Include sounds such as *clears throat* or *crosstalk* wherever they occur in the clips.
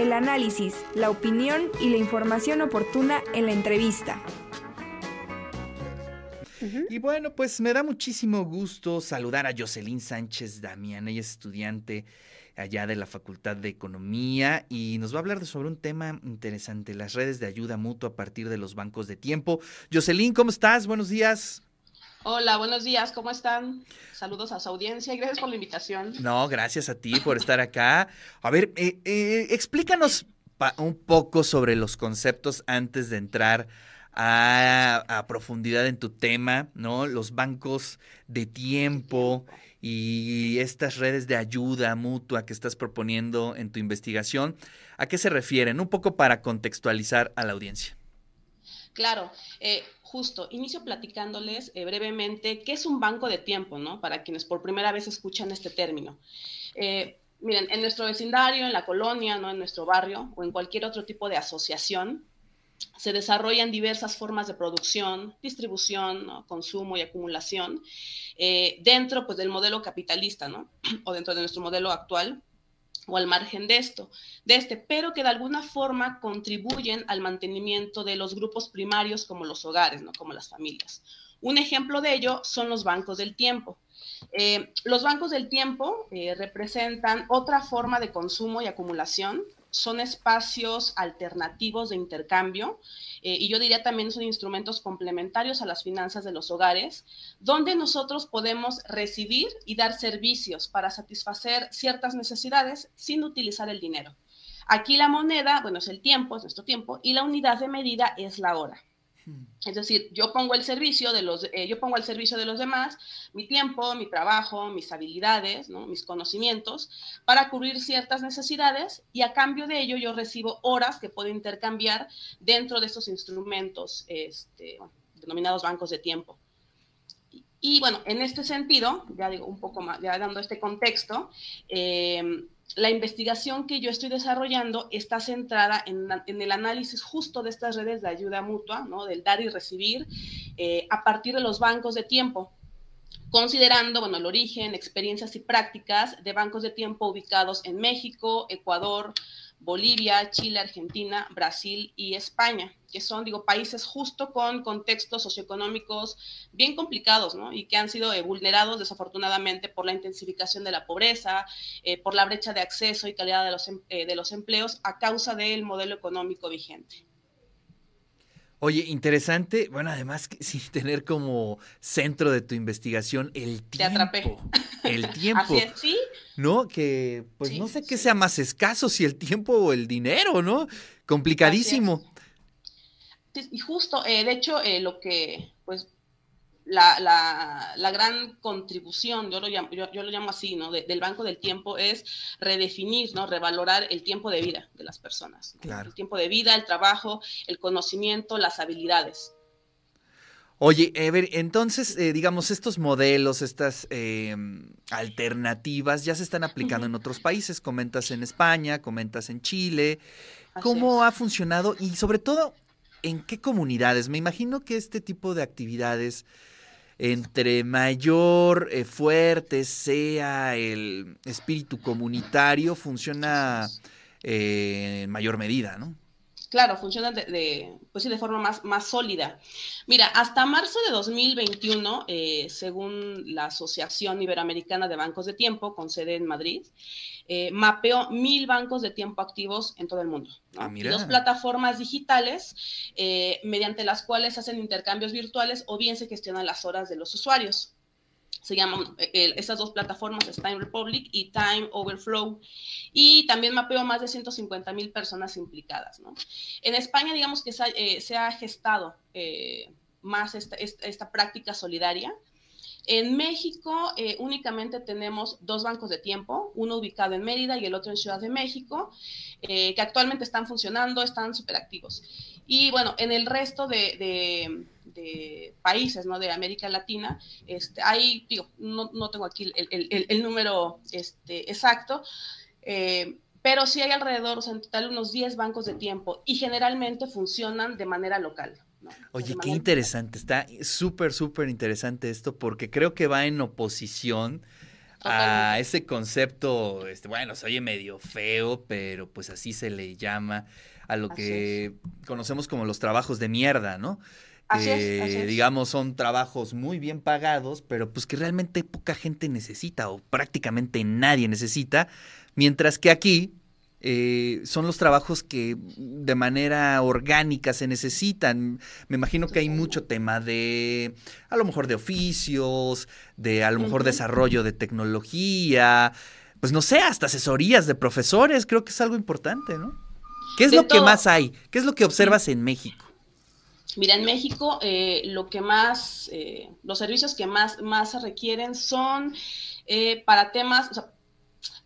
el análisis, la opinión y la información oportuna en la entrevista. Y bueno, pues me da muchísimo gusto saludar a Jocelyn Sánchez Damián, ella es estudiante allá de la Facultad de Economía y nos va a hablar sobre un tema interesante, las redes de ayuda mutua a partir de los bancos de tiempo. Jocelyn, ¿cómo estás? Buenos días. Hola, buenos días, ¿cómo están? Saludos a su audiencia y gracias por la invitación. No, gracias a ti por estar acá. A ver, eh, eh, explícanos un poco sobre los conceptos antes de entrar a, a, profundidad en tu tema, ¿no? Los bancos de tiempo y estas redes de ayuda mutua que estás proponiendo en tu investigación, ¿a qué se refieren? Un poco para contextualizar a la audiencia. Claro, eh, justo, inicio platicándoles eh, brevemente qué es un banco de tiempo, ¿no? Para quienes por primera vez escuchan este término. Eh, miren, en nuestro vecindario, en la colonia, ¿no? En nuestro barrio o en cualquier otro tipo de asociación, se desarrollan diversas formas de producción, distribución, consumo y acumulación eh, dentro pues, del modelo capitalista, ¿no? *clears throat* o dentro de nuestro modelo actual, o al margen de esto, de este, pero que de alguna forma contribuyen al mantenimiento de los grupos primarios como los hogares, ¿no? como las familias. Un ejemplo de ello son los bancos del tiempo. Eh, los bancos del tiempo eh, representan otra forma de consumo y acumulación son espacios alternativos de intercambio eh, y yo diría también son instrumentos complementarios a las finanzas de los hogares, donde nosotros podemos recibir y dar servicios para satisfacer ciertas necesidades sin utilizar el dinero. Aquí la moneda, bueno, es el tiempo, es nuestro tiempo, y la unidad de medida es la hora. Es decir, yo pongo el servicio de los, eh, yo pongo al servicio de los demás mi tiempo, mi trabajo, mis habilidades, mis conocimientos para cubrir ciertas necesidades y a cambio de ello yo recibo horas que puedo intercambiar dentro de estos instrumentos este, denominados bancos de tiempo. Y, bueno, en este sentido, ya digo un poco más, ya dando este contexto, eh, la investigación que yo estoy desarrollando está centrada en, el análisis justo de estas redes de ayuda mutua, ¿no? del dar y recibir, eh, a partir de los bancos de tiempo, considerando bueno, el origen, experiencias y prácticas de bancos de tiempo ubicados en México, Ecuador, Bolivia, Chile, Argentina, Brasil y España, que son, digo, países justo con contextos socioeconómicos bien complicados, ¿no? Y que han sido eh, vulnerados desafortunadamente por la intensificación de la pobreza, eh, por la brecha de acceso y calidad de los, em, eh, de los empleos a causa del modelo económico vigente. Oye, interesante. Bueno, además, *laughs* sin tener como centro de tu investigación el tiempo. Te atrapé. El *laughs* tiempo. Así es, ¿sí? ¿No? Que, pues no sé qué sea más escaso, si el tiempo o el dinero, ¿no? Complicadísimo. Y justo, eh, de hecho, eh, lo que, pues, la, la, gran contribución, yo lo llamo, yo, lo llamo así, ¿no? del Banco del Tiempo es redefinir, ¿no? Revalorar el tiempo de vida de las personas. El tiempo de vida, el trabajo, el conocimiento, las habilidades. Oye, Ever, entonces, eh, digamos, estos modelos, estas em, alternativas ya se están aplicando en otros países. Comentas en España, comentas en Chile. ¿Cómo ha funcionado? Y sobre todo, ¿en qué comunidades? Me imagino que este tipo de actividades entre mayor eh, fuerte sea el espíritu comunitario, funciona eh, en mayor medida, ¿no? Claro, funciona de, pues de forma más, más sólida. Mira, hasta marzo de 2021, eh, según la Asociación Iberoamericana de Bancos de Tiempo, con sede en Madrid, eh, mapeó mil bancos de tiempo activos en todo el mundo. Ah, dos plataformas digitales eh, mediante las cuales hacen intercambios virtuales o bien se gestionan las horas de los usuarios se llaman, eh, estas dos plataformas es Time Republic y Time Overflow, y también mapeó más de 150 mil personas implicadas. ¿no? En España, digamos que se ha, eh, gestado eh, más esta, esta, práctica solidaria. En México únicamente tenemos dos bancos de tiempo, uno ubicado en Mérida y el otro en Ciudad de México, que actualmente están funcionando, están súper activos. Y bueno, en el resto de países ¿no? de América Latina, este, hay, digo, no, no tengo aquí el, el, número este, exacto, eh, pero sí hay alrededor, o sea, en total unos 10 bancos de tiempo y generalmente funcionan de manera local. Oye, qué interesante, está súper, súper interesante esto porque creo que va en oposición a ese concepto, este, bueno, se oye medio feo, pero pues así se le llama a lo que conocemos como los trabajos de mierda, ¿no? Así es, digamos, son trabajos muy bien pagados, pero pues que realmente poca gente necesita o prácticamente nadie necesita, mientras que aquí eh, son los trabajos que de manera orgánica se necesitan. Me imagino que hay mucho tema de, a lo mejor de oficios, de a lo mejor desarrollo de tecnología, pues no sé, hasta asesorías de profesores, creo que es algo importante, ¿no? ¿Qué es lo que más hay? ¿Qué es lo que observas en México? Mira, en México eh, lo que más, eh, los servicios que más, más se requieren son eh, para temas, o sea,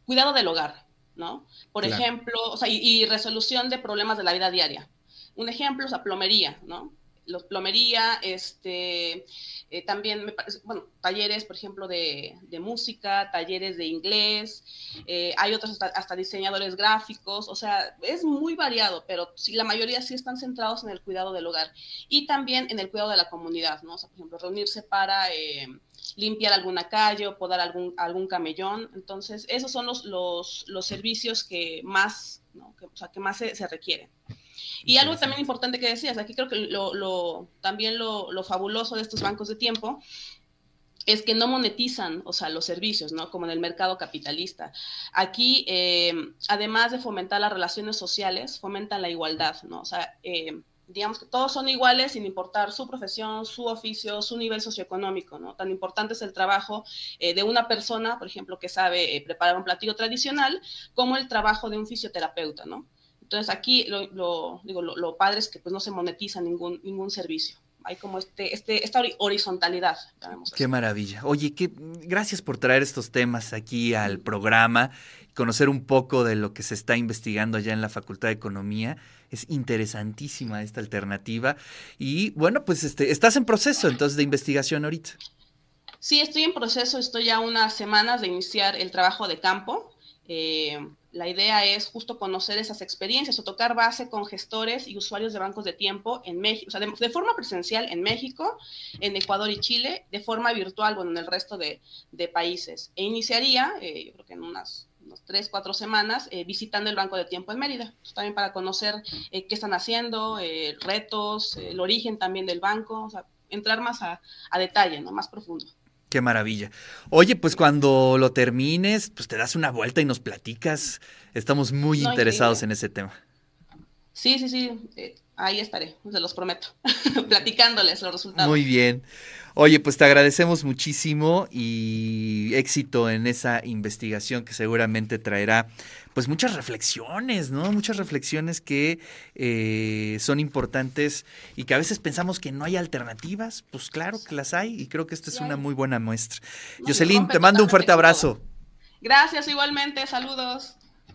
cuidado del hogar, ¿no? Por ejemplo, o sea, y, resolución de problemas de la vida diaria. Un ejemplo, o sea, plomería, ¿no? Los plomería, este, eh, también, me parece, bueno, talleres, por ejemplo, de, música, talleres de inglés, eh, hay otros hasta, diseñadores gráficos, o sea, es muy variado, pero sí, la mayoría sí están centrados en el cuidado del hogar y también en el cuidado de la comunidad, ¿no? O sea, por ejemplo, reunirse para eh, limpiar alguna calle o podar algún, algún camellón. Entonces, esos son los, los, los servicios que más, ¿no? que, o sea, que más se, se requieren. Y algo también importante que decías, aquí creo que lo, también lo, fabuloso de estos bancos de tiempo es que no monetizan, o sea, los servicios, ¿no? Como en el mercado capitalista. Aquí, eh, además de fomentar las relaciones sociales, fomentan la igualdad, ¿no? O sea, eh, digamos que todos son iguales sin importar su profesión, su oficio, su nivel socioeconómico, ¿no? Tan importante es el trabajo eh, de una persona, por ejemplo, que sabe preparar un platillo tradicional, como el trabajo de un fisioterapeuta, ¿no? Entonces aquí lo, digo, lo, padre es que pues no se monetiza ningún, ningún servicio. Hay como este, este, esta horizontalidad. Qué maravilla. Oye, qué, gracias por traer estos temas aquí al programa, conocer un poco de lo que se está investigando allá en la Facultad de Economía. Es interesantísima esta alternativa. Y bueno, pues este, estás en proceso entonces de investigación ahorita. Sí, estoy en proceso, estoy ya unas semanas de iniciar el trabajo de campo. Eh, la idea es justo conocer esas experiencias o tocar base con gestores y usuarios de bancos de tiempo en México, o sea, de, forma presencial en México, en Ecuador y Chile, de forma virtual, bueno, en el resto de, países. E iniciaría, eh, yo creo que en unas, tres, cuatro semanas, eh, visitando el banco de tiempo en Mérida, también para conocer eh, qué están haciendo, retos, el origen también del banco, o sea, entrar más a, a detalle, ¿no? Más profundo. Qué maravilla. Oye, pues cuando lo termines, pues te das una vuelta y nos platicas. Estamos muy interesados en ese tema. Sí, sí, sí. Eh, ahí estaré, se los prometo, *laughs* platicándoles los resultados. Muy bien. Oye, pues te agradecemos muchísimo y éxito en esa investigación que seguramente traerá pues muchas reflexiones, ¿no? Muchas reflexiones que eh, son importantes y que a veces pensamos que no hay alternativas. Pues claro que las hay y creo que esta es una muy buena muestra. Jocelyn, te mando un fuerte abrazo. Gracias igualmente, saludos.